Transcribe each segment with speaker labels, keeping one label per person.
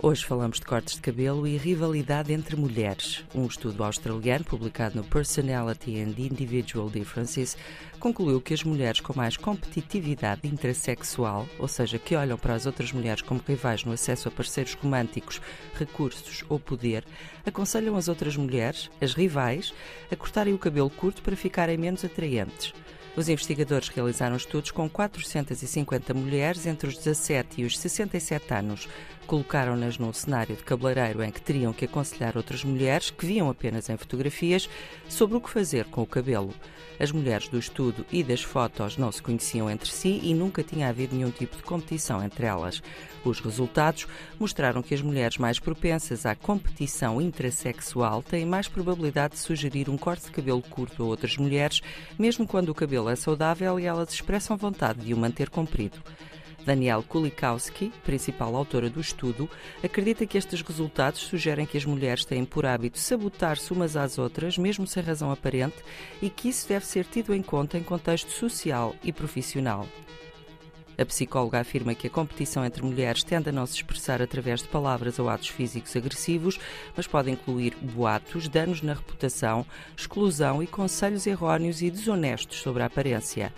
Speaker 1: Hoje falamos de cortes de cabelo e rivalidade entre mulheres. Um estudo australiano publicado no Personality and Individual Differences concluiu que as mulheres com mais competitividade intrasexual, ou seja, que olham para as outras mulheres como rivais no acesso a parceiros românticos, recursos ou poder, aconselham as outras mulheres, as rivais, a cortarem o cabelo curto para ficarem menos atraentes. Os investigadores realizaram estudos com 450 mulheres entre os 17 e os 67 anos. Colocaram-nas num cenário de cabeleireiro em que teriam que aconselhar outras mulheres, que viam apenas em fotografias, sobre o que fazer com o cabelo. As mulheres do estudo e das fotos não se conheciam entre si e nunca tinha havido nenhum tipo de competição entre elas. Os resultados mostraram que as mulheres mais propensas à competição intrasexual têm mais probabilidade de sugerir um corte de cabelo curto a outras mulheres, mesmo quando o cabelo é saudável e elas expressam vontade de o manter comprido. Danielle Kulikowski, principal autora do estudo, acredita que estes resultados sugerem que as mulheres têm por hábito sabotar-se umas às outras, mesmo sem razão aparente, e que isso deve ser tido em conta em contexto social e profissional. A psicóloga afirma que a competição entre mulheres tende a não se expressar através de palavras ou atos físicos agressivos, mas pode incluir boatos, danos na reputação, exclusão e conselhos erróneos e desonestos sobre a aparência.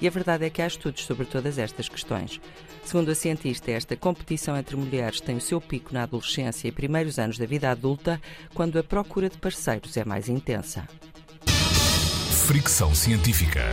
Speaker 1: E a verdade é que há estudos sobre todas estas questões. Segundo a cientista, esta competição entre mulheres tem o seu pico na adolescência e primeiros anos da vida adulta, quando a procura de parceiros é mais intensa.
Speaker 2: Fricção científica.